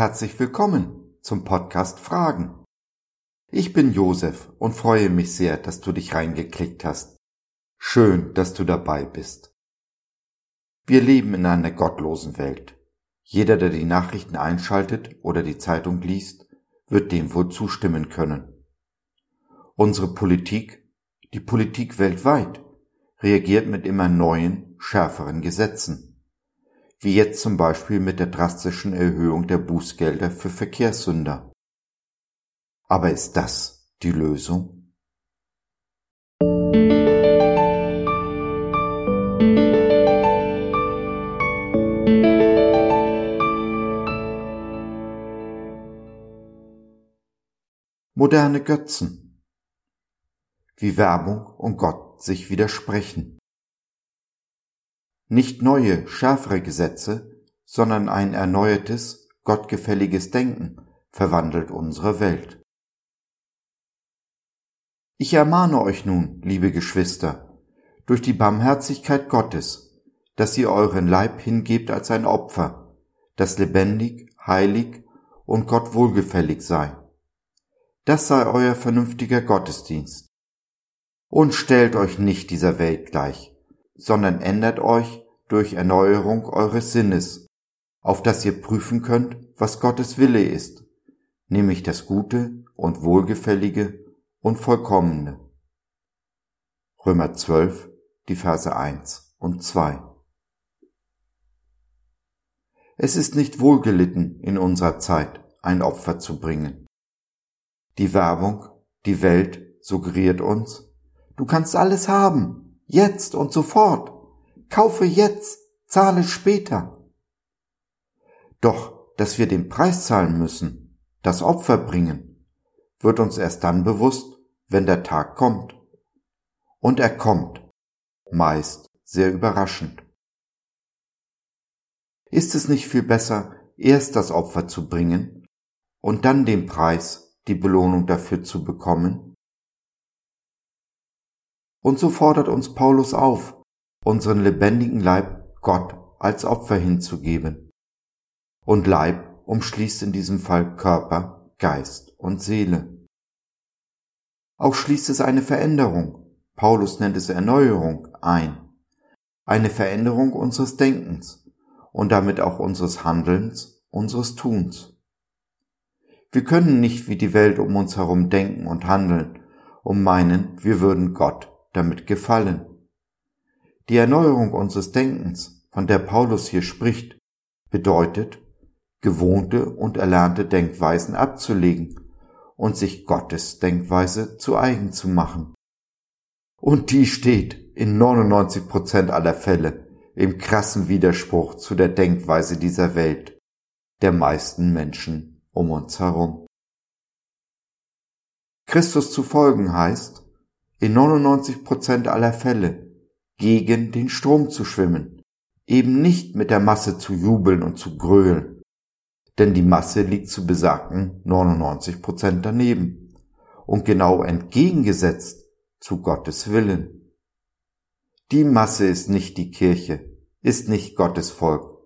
Herzlich willkommen zum Podcast Fragen. Ich bin Josef und freue mich sehr, dass du dich reingeklickt hast. Schön, dass du dabei bist. Wir leben in einer gottlosen Welt. Jeder, der die Nachrichten einschaltet oder die Zeitung liest, wird dem wohl zustimmen können. Unsere Politik, die Politik weltweit, reagiert mit immer neuen, schärferen Gesetzen wie jetzt zum Beispiel mit der drastischen Erhöhung der Bußgelder für Verkehrssünder. Aber ist das die Lösung? Moderne Götzen. Wie Werbung und Gott sich widersprechen nicht neue, schärfere Gesetze, sondern ein erneuertes, gottgefälliges Denken verwandelt unsere Welt. Ich ermahne euch nun, liebe Geschwister, durch die Barmherzigkeit Gottes, dass ihr euren Leib hingebt als ein Opfer, das lebendig, heilig und Gott wohlgefällig sei. Das sei euer vernünftiger Gottesdienst. Und stellt euch nicht dieser Welt gleich, sondern ändert euch durch Erneuerung eures Sinnes, auf dass ihr prüfen könnt, was Gottes Wille ist, nämlich das Gute und Wohlgefällige und Vollkommene. Römer 12, die Verse 1 und 2. Es ist nicht wohlgelitten in unserer Zeit, ein Opfer zu bringen. Die Werbung, die Welt suggeriert uns, du kannst alles haben, jetzt und sofort. Kaufe jetzt, zahle später. Doch, dass wir den Preis zahlen müssen, das Opfer bringen, wird uns erst dann bewusst, wenn der Tag kommt. Und er kommt, meist sehr überraschend. Ist es nicht viel besser, erst das Opfer zu bringen und dann den Preis, die Belohnung dafür zu bekommen? Und so fordert uns Paulus auf, unseren lebendigen Leib Gott als Opfer hinzugeben. Und Leib umschließt in diesem Fall Körper, Geist und Seele. Auch schließt es eine Veränderung, Paulus nennt es Erneuerung, ein. Eine Veränderung unseres Denkens und damit auch unseres Handelns, unseres Tuns. Wir können nicht wie die Welt um uns herum denken und handeln und meinen, wir würden Gott damit gefallen. Die Erneuerung unseres Denkens, von der Paulus hier spricht, bedeutet, gewohnte und erlernte Denkweisen abzulegen und sich Gottes Denkweise zu eigen zu machen. Und die steht in 99 Prozent aller Fälle im krassen Widerspruch zu der Denkweise dieser Welt, der meisten Menschen um uns herum. Christus zu folgen heißt, in 99 Prozent aller Fälle gegen den Strom zu schwimmen, eben nicht mit der Masse zu jubeln und zu grölen, denn die Masse liegt zu besagten 99 Prozent daneben und genau entgegengesetzt zu Gottes Willen. Die Masse ist nicht die Kirche, ist nicht Gottes Volk.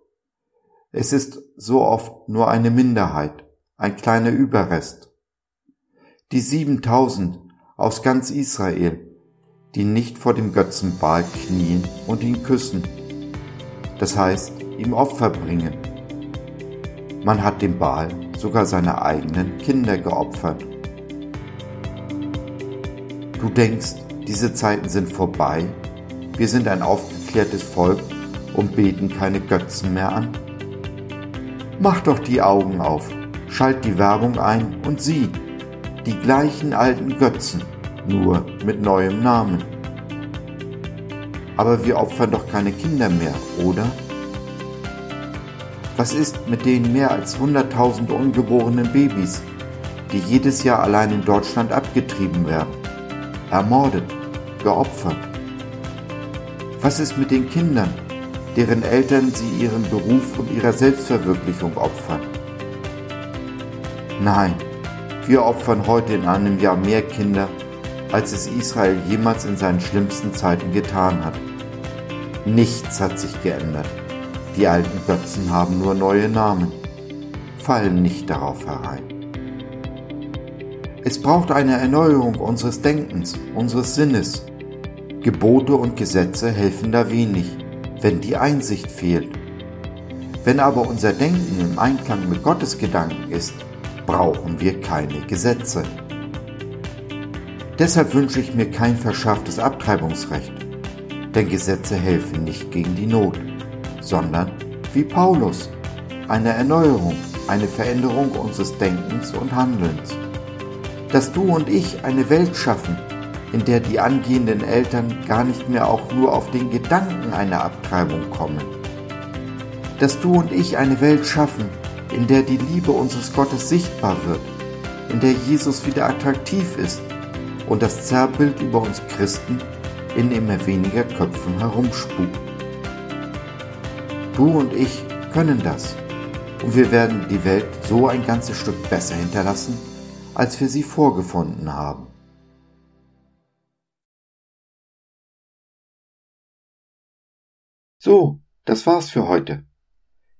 Es ist so oft nur eine Minderheit, ein kleiner Überrest. Die 7000 aus ganz Israel die nicht vor dem Götzen Baal knien und ihn küssen. Das heißt, ihm Opfer bringen. Man hat dem Baal sogar seine eigenen Kinder geopfert. Du denkst, diese Zeiten sind vorbei, wir sind ein aufgeklärtes Volk und beten keine Götzen mehr an? Mach doch die Augen auf, schalt die Werbung ein und sieh, die gleichen alten Götzen nur mit neuem Namen. Aber wir opfern doch keine Kinder mehr, oder? Was ist mit den mehr als 100.000 ungeborenen Babys, die jedes Jahr allein in Deutschland abgetrieben werden, ermordet, geopfert? Was ist mit den Kindern, deren Eltern sie ihren Beruf und ihrer Selbstverwirklichung opfern? Nein, wir opfern heute in einem Jahr mehr Kinder als es Israel jemals in seinen schlimmsten Zeiten getan hat. Nichts hat sich geändert. Die alten Götzen haben nur neue Namen. fallen nicht darauf herein. Es braucht eine Erneuerung unseres Denkens, unseres Sinnes. Gebote und Gesetze helfen da wenig, wenn die Einsicht fehlt. Wenn aber unser Denken im Einklang mit Gottes Gedanken ist, brauchen wir keine Gesetze. Deshalb wünsche ich mir kein verschafftes Abtreibungsrecht, denn Gesetze helfen nicht gegen die Not, sondern, wie Paulus, eine Erneuerung, eine Veränderung unseres Denkens und Handelns. Dass du und ich eine Welt schaffen, in der die angehenden Eltern gar nicht mehr auch nur auf den Gedanken einer Abtreibung kommen. Dass du und ich eine Welt schaffen, in der die Liebe unseres Gottes sichtbar wird, in der Jesus wieder attraktiv ist und das Zerrbild über uns Christen in immer weniger Köpfen herumspukt. Du und ich können das und wir werden die Welt so ein ganzes Stück besser hinterlassen, als wir sie vorgefunden haben. So, das war's für heute.